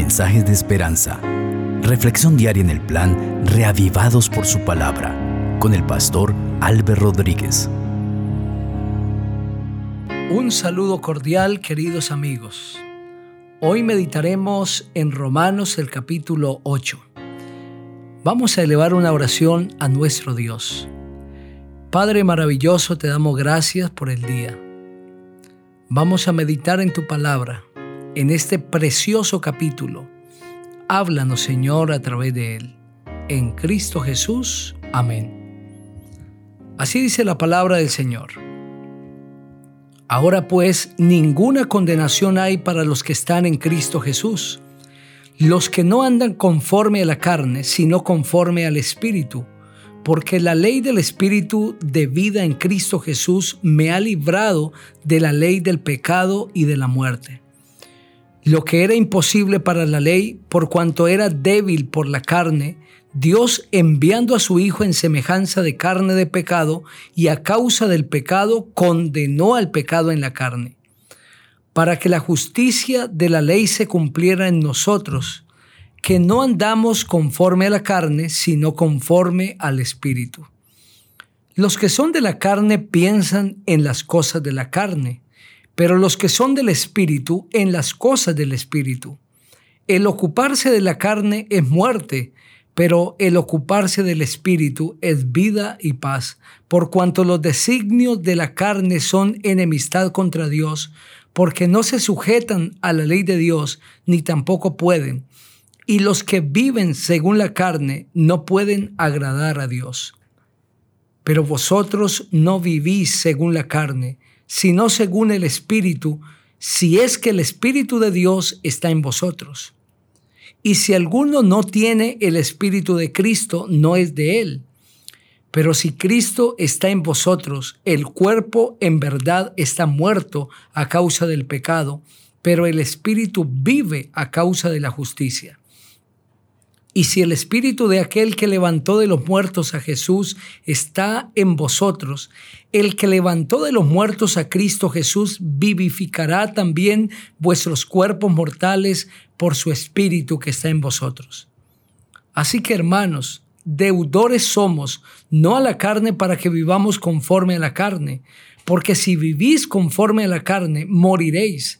Mensajes de esperanza. Reflexión diaria en el plan Reavivados por su palabra con el pastor Álvaro Rodríguez. Un saludo cordial, queridos amigos. Hoy meditaremos en Romanos el capítulo 8. Vamos a elevar una oración a nuestro Dios. Padre maravilloso, te damos gracias por el día. Vamos a meditar en tu palabra, en este precioso capítulo. Háblanos, Señor, a través de él. En Cristo Jesús. Amén. Así dice la palabra del Señor. Ahora pues, ninguna condenación hay para los que están en Cristo Jesús, los que no andan conforme a la carne, sino conforme al Espíritu, porque la ley del Espíritu de vida en Cristo Jesús me ha librado de la ley del pecado y de la muerte. Lo que era imposible para la ley, por cuanto era débil por la carne, Dios enviando a su Hijo en semejanza de carne de pecado y a causa del pecado condenó al pecado en la carne, para que la justicia de la ley se cumpliera en nosotros, que no andamos conforme a la carne, sino conforme al Espíritu. Los que son de la carne piensan en las cosas de la carne, pero los que son del Espíritu en las cosas del Espíritu. El ocuparse de la carne es muerte, pero el ocuparse del Espíritu es vida y paz, por cuanto los designios de la carne son enemistad contra Dios, porque no se sujetan a la ley de Dios, ni tampoco pueden. Y los que viven según la carne no pueden agradar a Dios. Pero vosotros no vivís según la carne, sino según el Espíritu, si es que el Espíritu de Dios está en vosotros. Y si alguno no tiene el Espíritu de Cristo, no es de él. Pero si Cristo está en vosotros, el cuerpo en verdad está muerto a causa del pecado, pero el Espíritu vive a causa de la justicia. Y si el espíritu de aquel que levantó de los muertos a Jesús está en vosotros, el que levantó de los muertos a Cristo Jesús vivificará también vuestros cuerpos mortales por su espíritu que está en vosotros. Así que hermanos, deudores somos, no a la carne para que vivamos conforme a la carne, porque si vivís conforme a la carne, moriréis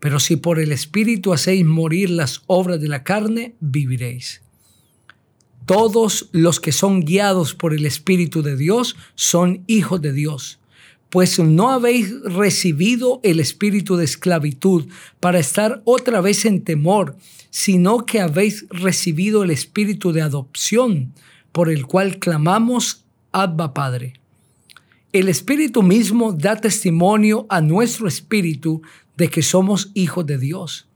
pero si por el Espíritu hacéis morir las obras de la carne, viviréis. Todos los que son guiados por el Espíritu de Dios son hijos de Dios, pues no habéis recibido el espíritu de esclavitud para estar otra vez en temor, sino que habéis recibido el espíritu de adopción, por el cual clamamos, Abba Padre. El Espíritu mismo da testimonio a nuestro espíritu de que somos hijos de Dios.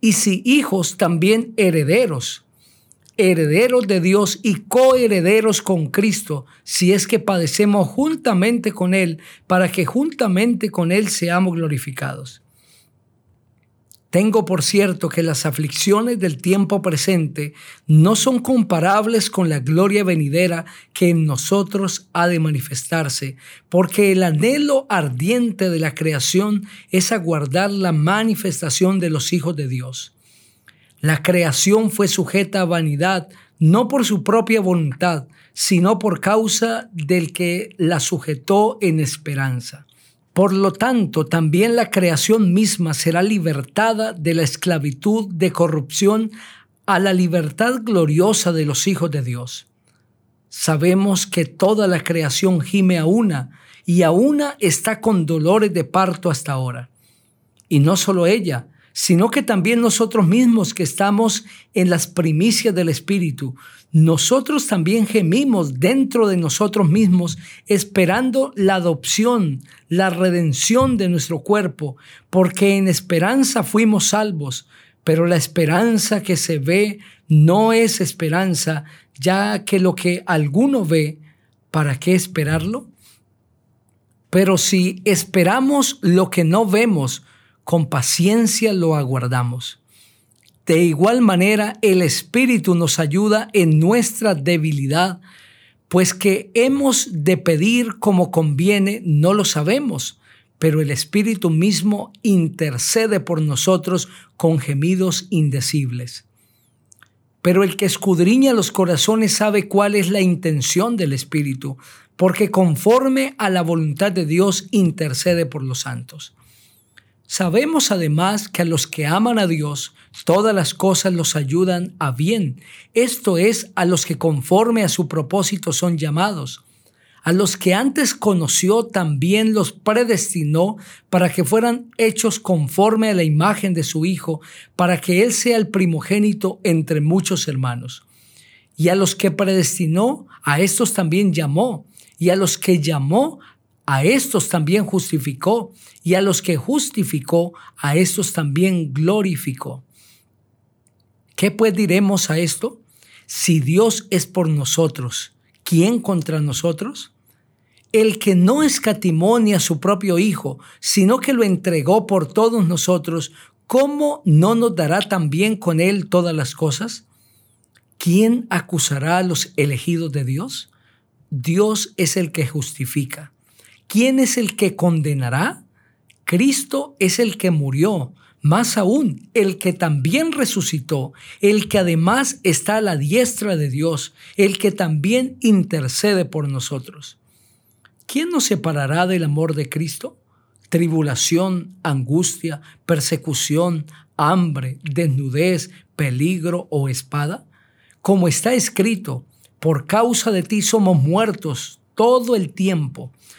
Y si hijos, también herederos, herederos de Dios y coherederos con Cristo, si es que padecemos juntamente con Él, para que juntamente con Él seamos glorificados. Tengo por cierto que las aflicciones del tiempo presente no son comparables con la gloria venidera que en nosotros ha de manifestarse, porque el anhelo ardiente de la creación es aguardar la manifestación de los hijos de Dios. La creación fue sujeta a vanidad, no por su propia voluntad, sino por causa del que la sujetó en esperanza. Por lo tanto, también la creación misma será libertada de la esclavitud de corrupción a la libertad gloriosa de los hijos de Dios. Sabemos que toda la creación gime a una y a una está con dolores de parto hasta ahora. Y no solo ella, sino que también nosotros mismos que estamos en las primicias del Espíritu, nosotros también gemimos dentro de nosotros mismos esperando la adopción, la redención de nuestro cuerpo, porque en esperanza fuimos salvos, pero la esperanza que se ve no es esperanza, ya que lo que alguno ve, ¿para qué esperarlo? Pero si esperamos lo que no vemos, con paciencia lo aguardamos. De igual manera, el Espíritu nos ayuda en nuestra debilidad, pues que hemos de pedir como conviene no lo sabemos, pero el Espíritu mismo intercede por nosotros con gemidos indecibles. Pero el que escudriña los corazones sabe cuál es la intención del Espíritu, porque conforme a la voluntad de Dios intercede por los santos. Sabemos además que a los que aman a Dios, todas las cosas los ayudan a bien. Esto es, a los que conforme a su propósito son llamados. A los que antes conoció también los predestinó para que fueran hechos conforme a la imagen de su Hijo, para que Él sea el primogénito entre muchos hermanos. Y a los que predestinó, a estos también llamó y a los que llamó, a estos también justificó, y a los que justificó, a estos también glorificó. ¿Qué pues diremos a esto? Si Dios es por nosotros, ¿quién contra nosotros? El que no escatimó ni a su propio Hijo, sino que lo entregó por todos nosotros, ¿cómo no nos dará también con él todas las cosas? ¿Quién acusará a los elegidos de Dios? Dios es el que justifica. ¿Quién es el que condenará? Cristo es el que murió, más aún, el que también resucitó, el que además está a la diestra de Dios, el que también intercede por nosotros. ¿Quién nos separará del amor de Cristo? Tribulación, angustia, persecución, hambre, desnudez, peligro o espada. Como está escrito, por causa de ti somos muertos todo el tiempo.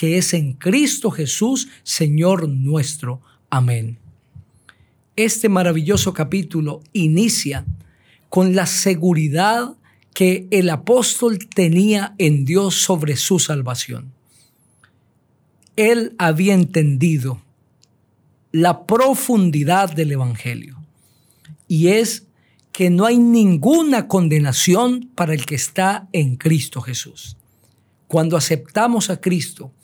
que es en Cristo Jesús, Señor nuestro. Amén. Este maravilloso capítulo inicia con la seguridad que el apóstol tenía en Dios sobre su salvación. Él había entendido la profundidad del Evangelio. Y es que no hay ninguna condenación para el que está en Cristo Jesús. Cuando aceptamos a Cristo,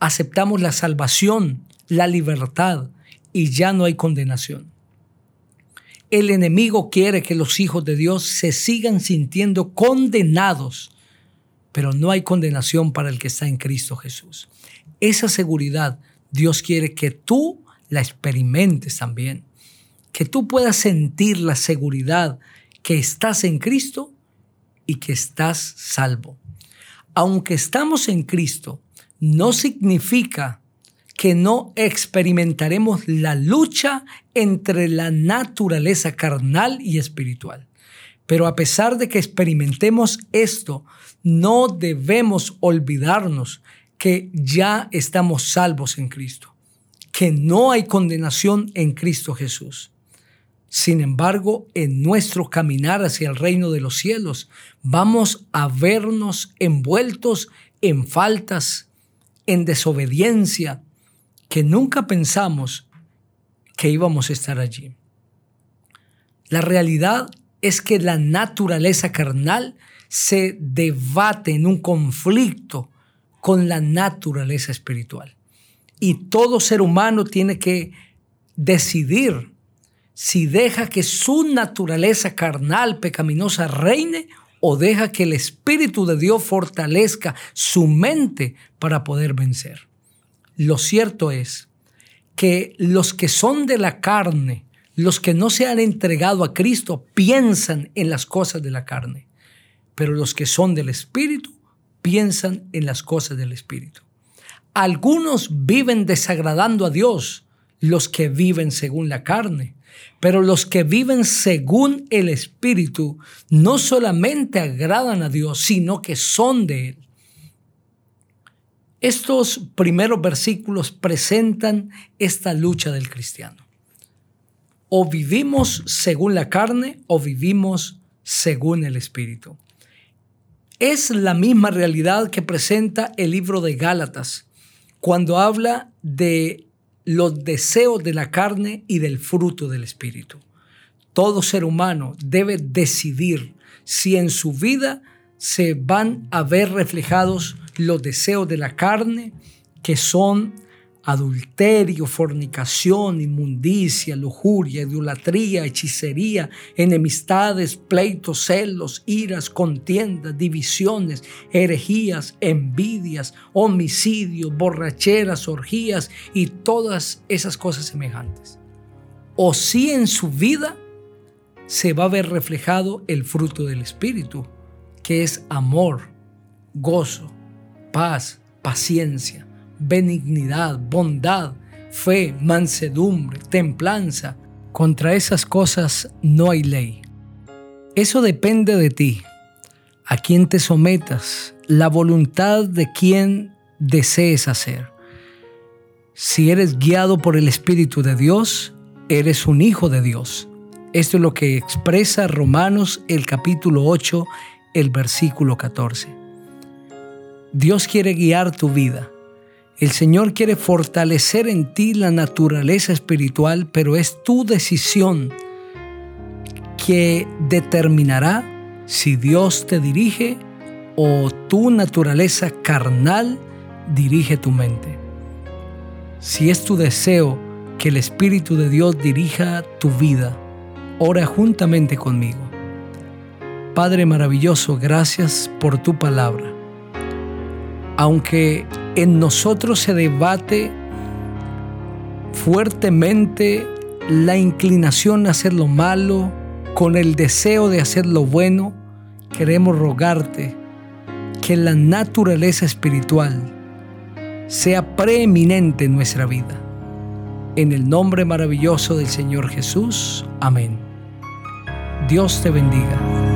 aceptamos la salvación, la libertad y ya no hay condenación. El enemigo quiere que los hijos de Dios se sigan sintiendo condenados, pero no hay condenación para el que está en Cristo Jesús. Esa seguridad Dios quiere que tú la experimentes también. Que tú puedas sentir la seguridad que estás en Cristo y que estás salvo. Aunque estamos en Cristo, no significa que no experimentaremos la lucha entre la naturaleza carnal y espiritual. Pero a pesar de que experimentemos esto, no debemos olvidarnos que ya estamos salvos en Cristo que no hay condenación en Cristo Jesús. Sin embargo, en nuestro caminar hacia el reino de los cielos, vamos a vernos envueltos en faltas, en desobediencia, que nunca pensamos que íbamos a estar allí. La realidad es que la naturaleza carnal se debate en un conflicto con la naturaleza espiritual. Y todo ser humano tiene que decidir si deja que su naturaleza carnal pecaminosa reine o deja que el Espíritu de Dios fortalezca su mente para poder vencer. Lo cierto es que los que son de la carne, los que no se han entregado a Cristo, piensan en las cosas de la carne, pero los que son del Espíritu piensan en las cosas del Espíritu. Algunos viven desagradando a Dios, los que viven según la carne. Pero los que viven según el Espíritu no solamente agradan a Dios, sino que son de Él. Estos primeros versículos presentan esta lucha del cristiano. O vivimos según la carne o vivimos según el Espíritu. Es la misma realidad que presenta el libro de Gálatas cuando habla de los deseos de la carne y del fruto del Espíritu. Todo ser humano debe decidir si en su vida se van a ver reflejados los deseos de la carne, que son adulterio, fornicación, inmundicia, lujuria, idolatría, hechicería, enemistades, pleitos, celos, iras, contiendas, divisiones, herejías, envidias, homicidios, borracheras, orgías y todas esas cosas semejantes. O si en su vida se va a ver reflejado el fruto del Espíritu, que es amor, gozo, paz, paciencia benignidad, bondad, fe, mansedumbre, templanza. Contra esas cosas no hay ley. Eso depende de ti, a quien te sometas, la voluntad de quien desees hacer. Si eres guiado por el Espíritu de Dios, eres un hijo de Dios. Esto es lo que expresa Romanos el capítulo 8, el versículo 14. Dios quiere guiar tu vida. El Señor quiere fortalecer en ti la naturaleza espiritual, pero es tu decisión que determinará si Dios te dirige o tu naturaleza carnal dirige tu mente. Si es tu deseo que el Espíritu de Dios dirija tu vida, ora juntamente conmigo. Padre maravilloso, gracias por tu palabra. Aunque en nosotros se debate fuertemente la inclinación a hacer lo malo con el deseo de hacer lo bueno, queremos rogarte que la naturaleza espiritual sea preeminente en nuestra vida. En el nombre maravilloso del Señor Jesús. Amén. Dios te bendiga.